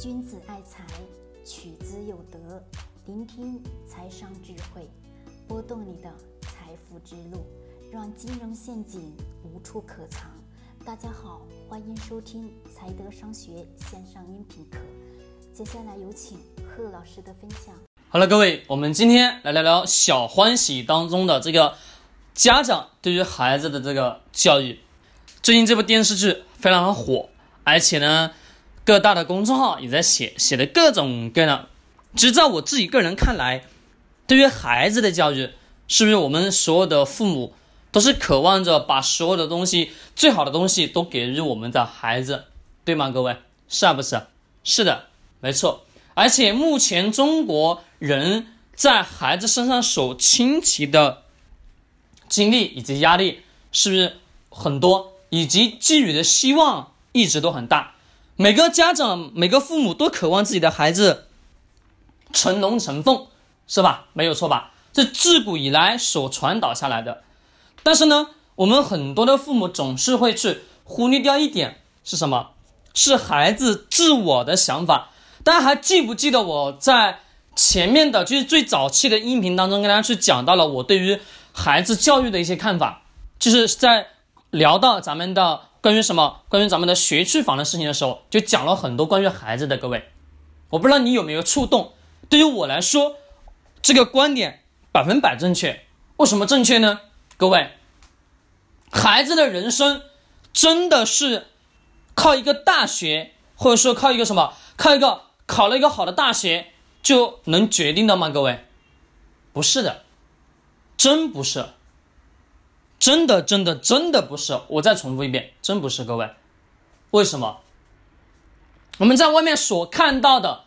君子爱财，取之有德。聆听财商智慧，拨动你的财富之路，让金融陷阱无处可藏。大家好，欢迎收听财德商学线上音频课。接下来有请贺老师的分享。好了，各位，我们今天来聊聊小欢喜当中的这个家长对于孩子的这个教育。最近这部电视剧非常的火，而且呢。各大的公众号也在写，写的各种各样。其实，在我自己个人看来，对于孩子的教育，是不是我们所有的父母都是渴望着把所有的东西、最好的东西都给予我们的孩子，对吗？各位，是不是？是的，没错。而且，目前中国人在孩子身上所倾其的精力以及压力，是不是很多？以及寄予的希望一直都很大。每个家长、每个父母都渴望自己的孩子成龙成凤，是吧？没有错吧？这自古以来所传导下来的。但是呢，我们很多的父母总是会去忽略掉一点，是什么？是孩子自我的想法。大家还记不记得我在前面的，就是最早期的音频当中，跟大家去讲到了我对于孩子教育的一些看法，就是在聊到咱们的。关于什么？关于咱们的学区房的事情的时候，就讲了很多关于孩子的。各位，我不知道你有没有触动。对于我来说，这个观点百分百正确。为什么正确呢？各位，孩子的人生真的是靠一个大学，或者说靠一个什么，靠一个考了一个好的大学就能决定的吗？各位，不是的，真不是。真的，真的，真的不是。我再重复一遍，真不是。各位，为什么？我们在外面所看到的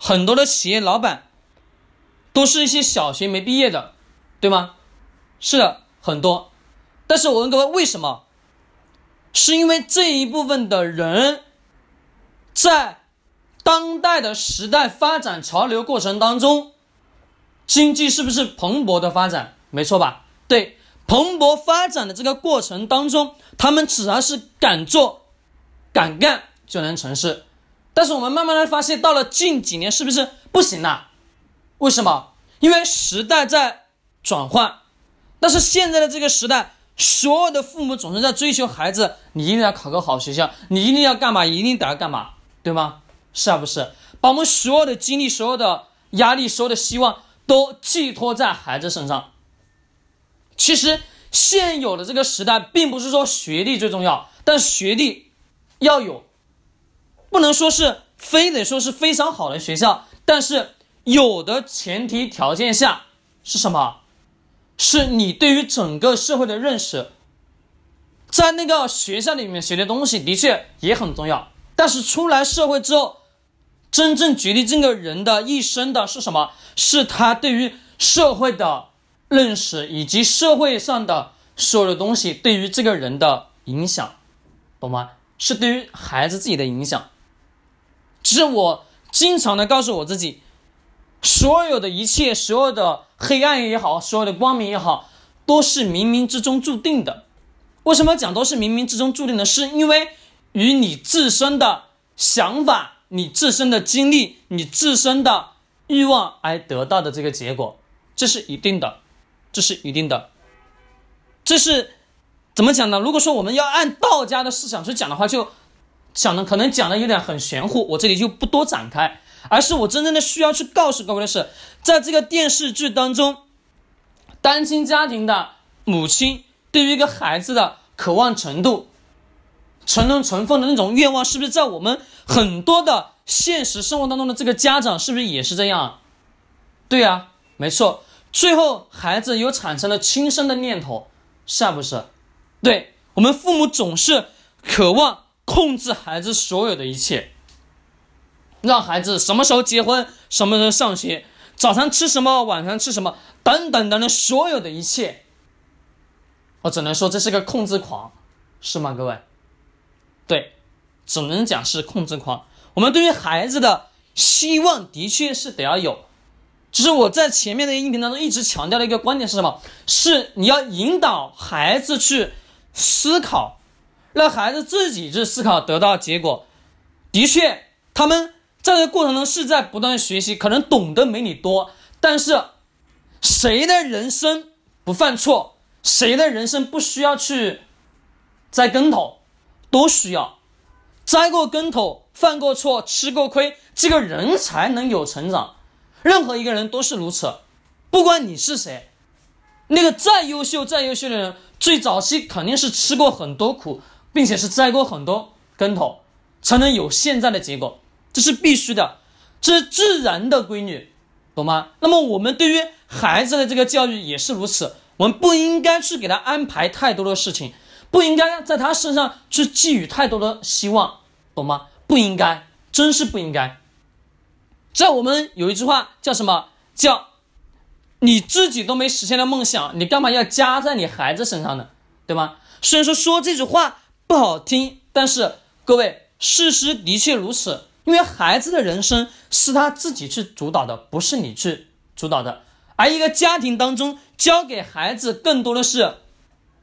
很多的企业老板，都是一些小学没毕业的，对吗？是的，很多。但是我问各位，为什么？是因为这一部分的人，在当代的时代发展潮流过程当中，经济是不是蓬勃的发展？没错吧？对。蓬勃发展的这个过程当中，他们只要是敢做、敢干就能成事。但是我们慢慢的发现，到了近几年，是不是不行了？为什么？因为时代在转换。但是现在的这个时代，所有的父母总是在追求孩子，你一定要考个好学校，你一定要干嘛？一定得要干嘛？对吗？是啊，不是？把我们所有的精力、所有的压力、所有的希望都寄托在孩子身上。其实现有的这个时代，并不是说学历最重要，但学历要有，不能说是非得说是非常好的学校，但是有的前提条件下是什么？是你对于整个社会的认识，在那个学校里面学的东西的确也很重要，但是出来社会之后，真正决定这个人的一生的是什么？是他对于社会的。认识以及社会上的所有的东西对于这个人的影响，懂吗？是对于孩子自己的影响。其实我经常的告诉我自己，所有的一切，所有的黑暗也好，所有的光明也好，都是冥冥之中注定的。为什么讲都是冥冥之中注定的？是因为与你自身的想法、你自身的经历、你自身的欲望而得到的这个结果，这是一定的。这是一定的，这是怎么讲呢？如果说我们要按道家的思想去讲的话，就讲的可能讲的有点很玄乎，我这里就不多展开。而是我真正的需要去告诉各位的是，在这个电视剧当中，单亲家庭的母亲对于一个孩子的渴望程度，成龙成凤的那种愿望，是不是在我们很多的现实生活当中的这个家长是不是也是这样？对呀，没错。最后，孩子又产生了轻生的念头，是不是？对我们父母总是渴望控制孩子所有的一切，让孩子什么时候结婚，什么时候上学，早餐吃什么，晚上吃什么，等等等等，所有的一切，我只能说这是个控制狂，是吗？各位，对，只能讲是控制狂。我们对于孩子的希望，的确是得要有。只是我在前面的音频当中一直强调的一个观点是什么？是你要引导孩子去思考，让孩子自己去思考，得到结果。的确，他们在这个过程中是在不断学习，可能懂得没你多，但是谁的人生不犯错，谁的人生不需要去栽跟头，都需要栽过跟头、犯过错、吃过亏，这个人才能有成长。任何一个人都是如此，不管你是谁，那个再优秀、再优秀的人，最早期肯定是吃过很多苦，并且是栽过很多跟头，才能有现在的结果，这是必须的，这是自然的规律，懂吗？那么我们对于孩子的这个教育也是如此，我们不应该去给他安排太多的事情，不应该在他身上去寄予太多的希望，懂吗？不应该，真是不应该。在我们有一句话叫什么？叫你自己都没实现的梦想，你干嘛要加在你孩子身上呢？对吗？虽然说说这句话不好听，但是各位，事实的确如此。因为孩子的人生是他自己去主导的，不是你去主导的。而一个家庭当中，教给孩子更多的是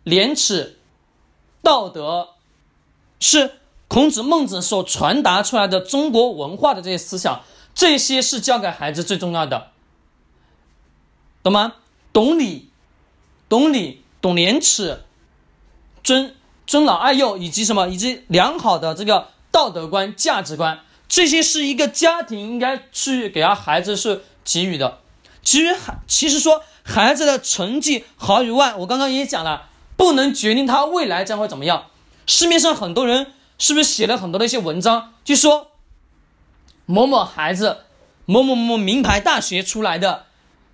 廉耻、道德，是孔子、孟子所传达出来的中国文化的这些思想。这些是教给孩子最重要的，懂吗？懂礼，懂礼，懂廉耻，尊尊老爱幼，以及什么，以及良好的这个道德观、价值观，这些是一个家庭应该去给他孩子是给予的。其实孩，其实说孩子的成绩好与坏，我刚刚也讲了，不能决定他未来将会怎么样。市面上很多人是不是写了很多的一些文章，就说。某某孩子，某某某名牌大学出来的，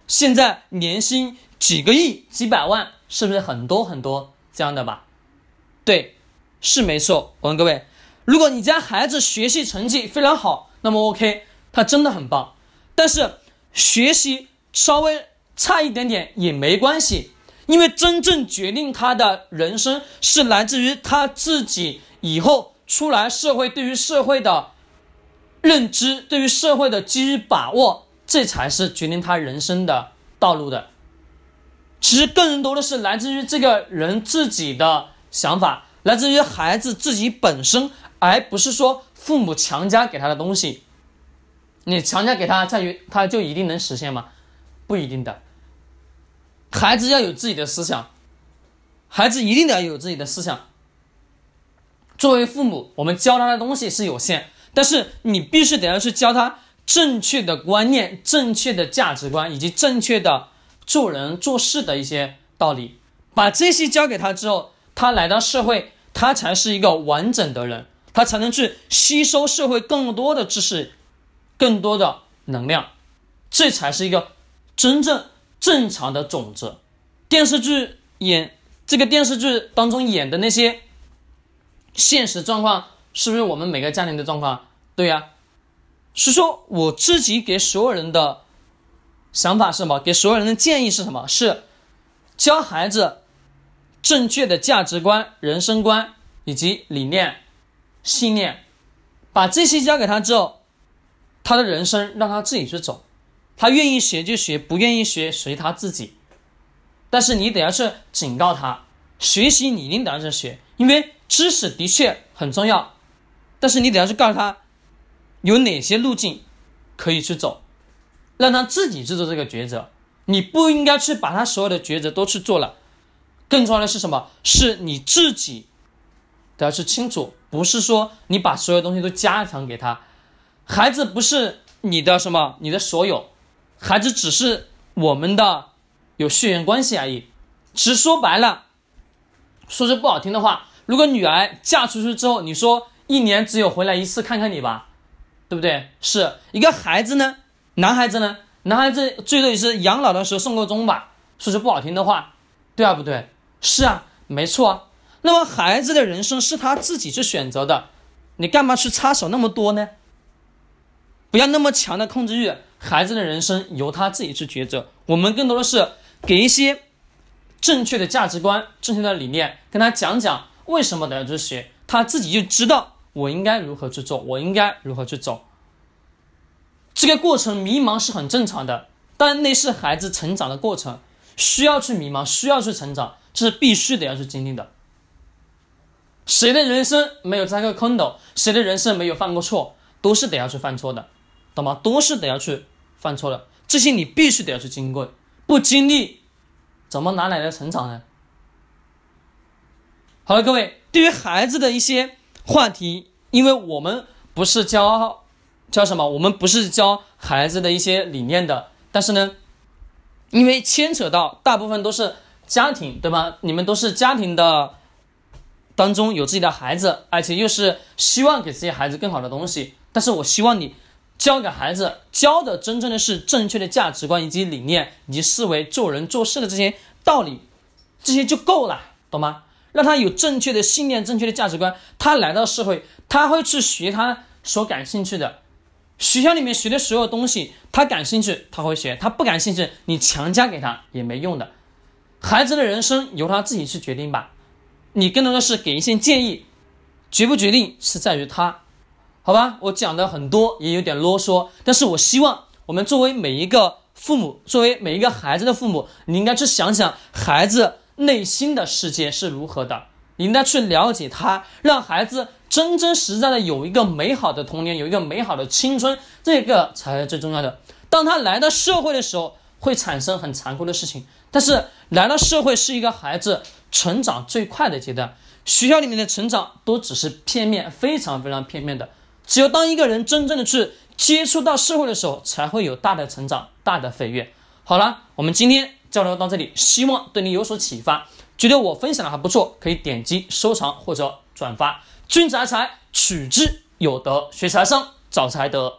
现在年薪几个亿、几百万，是不是很多很多这样的吧？对，是没错。我问各位，如果你家孩子学习成绩非常好，那么 OK，他真的很棒。但是学习稍微差一点点也没关系，因为真正决定他的人生是来自于他自己以后出来社会，对于社会的。认知对于社会的基于把握，这才是决定他人生的道路的。其实更多的是来自于这个人自己的想法，来自于孩子自己本身，而不是说父母强加给他的东西。你强加给他，在于他就一定能实现吗？不一定的。孩子要有自己的思想，孩子一定得要有自己的思想。作为父母，我们教他的东西是有限。但是你必须得要去教他正确的观念、正确的价值观以及正确的做人做事的一些道理。把这些教给他之后，他来到社会，他才是一个完整的人，他才能去吸收社会更多的知识、更多的能量，这才是一个真正正常的种子。电视剧演这个电视剧当中演的那些现实状况，是不是我们每个家庭的状况？对呀，是说我自己给所有人的想法是什么？给所有人的建议是什么？是教孩子正确的价值观、人生观以及理念、信念，把这些教给他之后，他的人生让他自己去走，他愿意学就学，不愿意学随他自己。但是你得要去警告他，学习你一定得要去学，因为知识的确很重要，但是你得要去告诉他。有哪些路径可以去走，让他自己去做这个抉择。你不应该去把他所有的抉择都去做了。更重要的是什么？是你自己都要去清楚，不是说你把所有东西都加强给他。孩子不是你的什么，你的所有，孩子只是我们的有血缘关系而已。其实说白了，说句不好听的话，如果女儿嫁出去之后，你说一年只有回来一次看看你吧。对不对？是一个孩子呢，男孩子呢，男孩子最多也是养老的时候送个终吧，说句不好听的话，对啊，不对？是啊，没错啊。那么孩子的人生是他自己去选择的，你干嘛去插手那么多呢？不要那么强的控制欲，孩子的人生由他自己去抉择。我们更多的是给一些正确的价值观、正确的理念，跟他讲讲为什么得要去学，他自己就知道。我应该如何去做？我应该如何去走？这个过程迷茫是很正常的，但那是孩子成长的过程，需要去迷茫，需要去成长，这是必须得要去经历的。谁的人生没有栽过坑斗？谁的人生没有犯过错？都是得要去犯错的，懂吗？都是得要去犯错的，这些你必须得要去经过，不经历，怎么哪来的成长呢？好了，各位，对于孩子的一些话题，因为我们不是教教什么，我们不是教孩子的一些理念的，但是呢，因为牵扯到大部分都是家庭，对吧？你们都是家庭的当中有自己的孩子，而且又是希望给自己孩子更好的东西，但是我希望你教给孩子教的真正的是正确的价值观以及理念，以及思维、做人做事的这些道理，这些就够了，懂吗？让他有正确的信念、正确的价值观，他来到社会，他会去学他所感兴趣的。学校里面学的所有东西，他感兴趣他会学，他不感兴趣，你强加给他也没用的。孩子的人生由他自己去决定吧，你更多的是给一些建议，决不决定是在于他，好吧？我讲的很多，也有点啰嗦，但是我希望我们作为每一个父母，作为每一个孩子的父母，你应该去想想孩子。内心的世界是如何的？你应该去了解他，让孩子真真实在的有一个美好的童年，有一个美好的青春，这个才是最重要的。当他来到社会的时候，会产生很残酷的事情。但是来到社会是一个孩子成长最快的阶段，学校里面的成长都只是片面，非常非常片面的。只有当一个人真正的去接触到社会的时候，才会有大的成长，大的飞跃。好了，我们今天。交流到这里，希望对你有所启发。觉得我分享的还不错，可以点击收藏或者转发。君子爱财，取之有德；学财商，找财德。